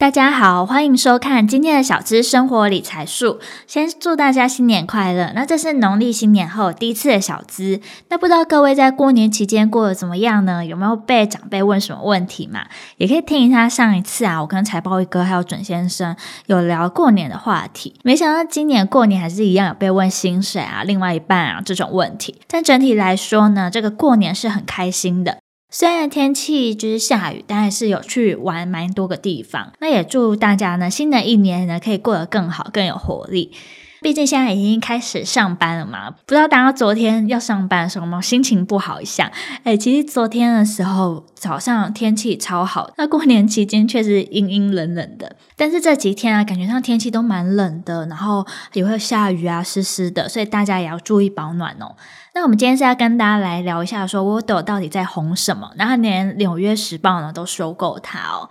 大家好，欢迎收看今天的小资生活理财术。先祝大家新年快乐！那这是农历新年后第一次的小资。那不知道各位在过年期间过得怎么样呢？有没有被长辈问什么问题嘛？也可以听一下上一次啊，我跟财报一哥还有准先生有聊过年的话题。没想到今年过年还是一样有被问薪水啊、另外一半啊这种问题。但整体来说呢，这个过年是很开心的。虽然天气就是下雨，但还是有去玩蛮多个地方。那也祝大家呢，新的一年呢可以过得更好，更有活力。毕竟现在已经开始上班了嘛，不知道大家昨天要上班的时候有没有心情不好一下？哎，其实昨天的时候早上天气超好，那过年期间确实阴阴冷冷的。但是这几天啊，感觉上天气都蛮冷的，然后也会下雨啊，湿湿的，所以大家也要注意保暖哦。那我们今天是要跟大家来聊一下，说 w o d o 到底在红什么？然后连纽约时报呢都收购它哦。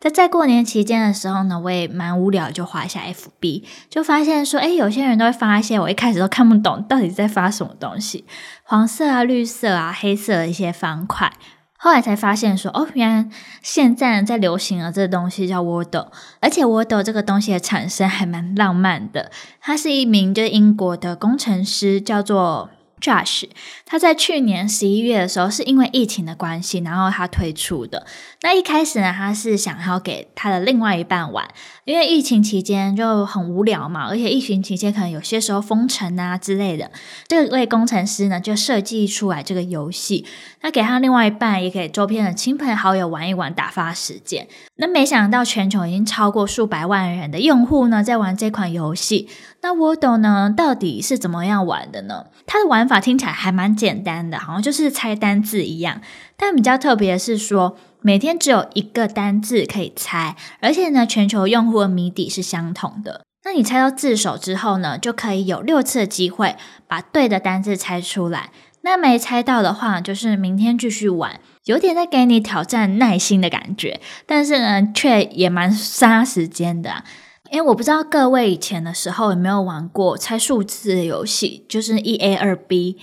在在过年期间的时候呢，我也蛮无聊，就滑一下 FB，就发现说，哎，有些人都会发一些我一开始都看不懂到底在发什么东西，黄色啊、绿色啊、黑色的一些方块。后来才发现说，哦，原来现在在流行的这个东西叫 Wordle，而且 Wordle 这个东西的产生还蛮浪漫的，他是一名就是英国的工程师，叫做。Josh，他在去年十一月的时候，是因为疫情的关系，然后他推出的。那一开始呢，他是想要给他的另外一半玩，因为疫情期间就很无聊嘛，而且疫情期间可能有些时候封城啊之类的。这位工程师呢，就设计出来这个游戏，那给他另外一半，也给周边的亲朋好友玩一玩，打发时间。那没想到全球已经超过数百万人的用户呢，在玩这款游戏。那 Wordle 呢，到底是怎么样玩的呢？它的玩法听起来还蛮简单的，好像就是猜单字一样。但比较特别的是说，每天只有一个单字可以猜，而且呢，全球用户的谜底是相同的。那你猜到字首之后呢，就可以有六次机会把对的单字猜出来。那没猜到的话，就是明天继续玩，有点在给你挑战耐心的感觉，但是呢，却也蛮杀时间的。诶，我不知道各位以前的时候有没有玩过猜数字的游戏，就是一 A 二 B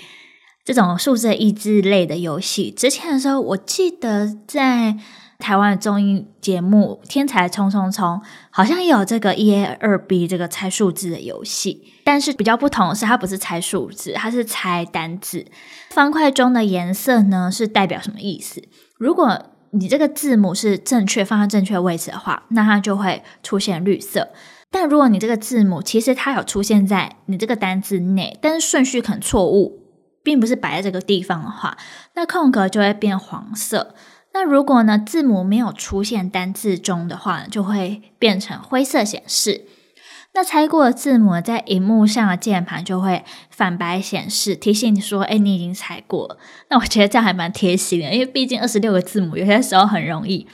这种数字益智类的游戏。之前的时候，我记得在台湾的综艺节目《天才冲冲冲》好像也有这个一 A 二 B 这个猜数字的游戏，但是比较不同的是，它不是猜数字，它是猜单字。方块中的颜色呢，是代表什么意思？如果你这个字母是正确放在正确位置的话，那它就会出现绿色。但如果你这个字母其实它有出现在你这个单字内，但是顺序可能错误，并不是摆在这个地方的话，那空格就会变黄色。那如果呢，字母没有出现单字中的话，就会变成灰色显示。那猜过的字母在荧幕上的键盘就会反白显示，提醒你说：“哎，你已经猜过了。”那我觉得这样还蛮贴心的，因为毕竟二十六个字母，有些时候很容易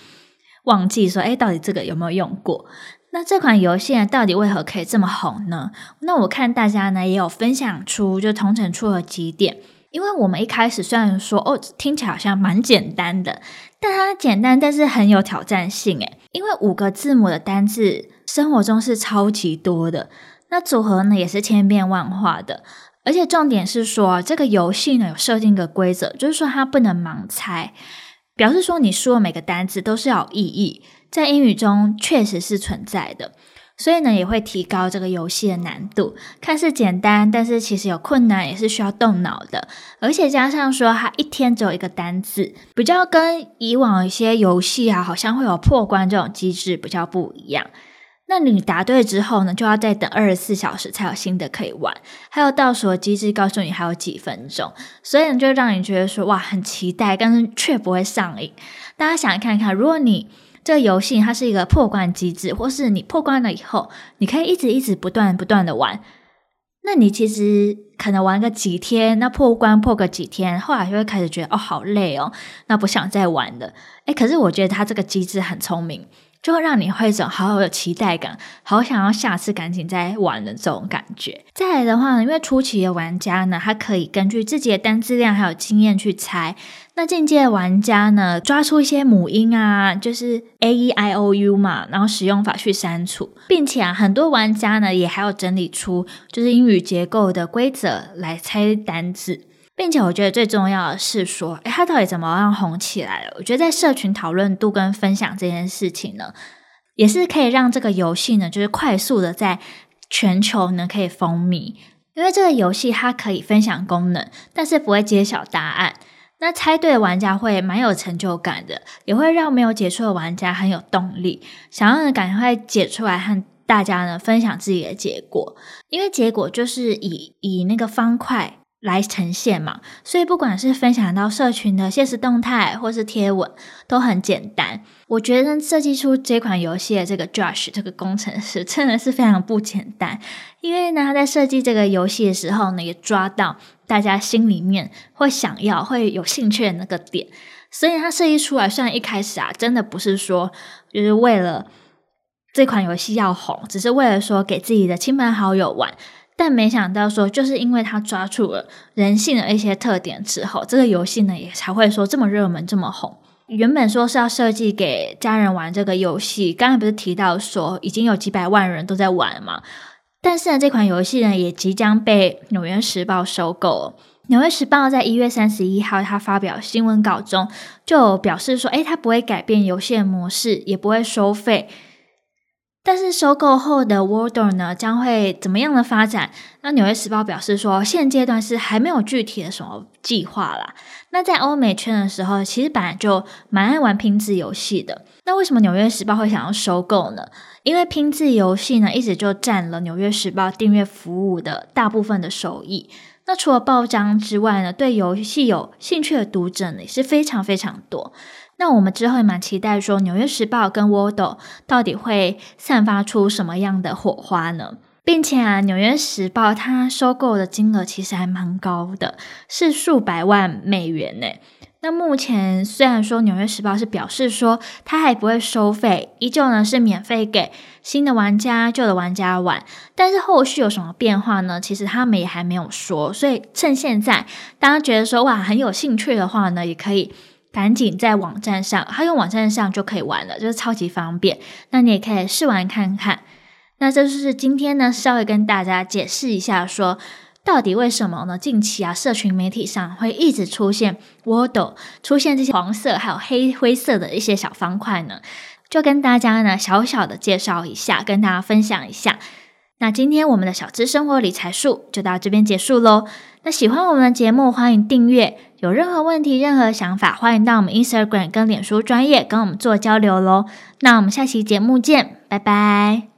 忘记说：“哎，到底这个有没有用过？”那这款游戏呢，到底为何可以这么红呢？那我看大家呢也有分享出，就同城出了几点。因为我们一开始虽然说哦，听起来好像蛮简单的，但它简单，但是很有挑战性诶。因为五个字母的单字，生活中是超级多的，那组合呢也是千变万化的，而且重点是说，这个游戏呢有设定一个规则，就是说它不能盲猜，表示说你说的每个单字都是要有意义，在英语中确实是存在的。所以呢，也会提高这个游戏的难度。看似简单，但是其实有困难，也是需要动脑的。而且加上说，它一天只有一个单字，比较跟以往一些游戏啊，好像会有破关这种机制比较不一样。那你答对之后呢，就要再等二十四小时才有新的可以玩。还有倒数的机制，告诉你还有几分钟，所以呢，就让你觉得说哇，很期待，但是却不会上瘾。大家想看看，如果你这个游戏它是一个破关机制，或是你破关了以后，你可以一直一直不断不断的玩。那你其实可能玩个几天，那破关破个几天，后来就会开始觉得哦好累哦，那不想再玩了。诶，可是我觉得它这个机制很聪明，就会让你会一种好有期待感，好想要下次赶紧再玩的这种感觉。再来的话呢，因为初期的玩家呢，他可以根据自己的单字量还有经验去猜；那进阶的玩家呢，抓出一些母音啊，就是 A E I O U 嘛，然后使用法去删除，并且啊，很多玩家呢也还有整理出就是英语结构的规则来猜单字。并且我觉得最重要的是说，诶，它到底怎么样红起来了？我觉得在社群讨论度跟分享这件事情呢，也是可以让这个游戏呢，就是快速的在全球呢可以风靡。因为这个游戏它可以分享功能，但是不会揭晓答案。那猜对的玩家会蛮有成就感的，也会让没有解出的玩家很有动力，想要赶快解出来和大家呢分享自己的结果。因为结果就是以以那个方块。来呈现嘛，所以不管是分享到社群的现实动态，或是贴文，都很简单。我觉得设计出这款游戏的这个 Josh 这个工程师真的是非常不简单，因为呢，他在设计这个游戏的时候呢，也抓到大家心里面会想要、会有兴趣的那个点，所以他设计出来，虽然一开始啊，真的不是说就是为了这款游戏要红，只是为了说给自己的亲朋好友玩。但没想到说，就是因为他抓住了人性的一些特点之后，这个游戏呢也才会说这么热门、这么红。原本说是要设计给家人玩这个游戏，刚才不是提到说已经有几百万人都在玩嘛？但是呢，这款游戏呢也即将被《纽约时报》收购。《纽约时报》在一月三十一号，他发表新闻稿中就表示说：“诶，他不会改变游戏的模式，也不会收费。”但是收购后的 Wordle 呢，将会怎么样的发展？那《纽约时报》表示说，现阶段是还没有具体的什么计划啦。那在欧美圈的时候，其实本来就蛮爱玩拼字游戏的。那为什么《纽约时报》会想要收购呢？因为拼字游戏呢，一直就占了《纽约时报》订阅服务的大部分的收益。那除了报章之外呢，对游戏有兴趣的读者呢，也是非常非常多。那我们之后也蛮期待说，《纽约时报》跟 Wordle 到底会散发出什么样的火花呢？并且啊，《纽约时报》它收购的金额其实还蛮高的，是数百万美元呢。那目前虽然说《纽约时报》是表示说它还不会收费，依旧呢是免费给新的玩家、旧的玩家玩，但是后续有什么变化呢？其实他们也还没有说。所以趁现在大家觉得说哇很有兴趣的话呢，也可以。赶紧在网站上，他用网站上就可以玩了，就是超级方便。那你也可以试玩看看。那这就是今天呢，稍微跟大家解释一下说，到底为什么呢？近期啊，社群媒体上会一直出现 Wordle，出现这些黄色还有黑灰色的一些小方块呢？就跟大家呢小小的介绍一下，跟大家分享一下。那今天我们的小资生活理财术就到这边结束喽。那喜欢我们的节目，欢迎订阅。有任何问题、任何想法，欢迎到我们 Instagram 跟脸书专业跟我们做交流喽。那我们下期节目见，拜拜。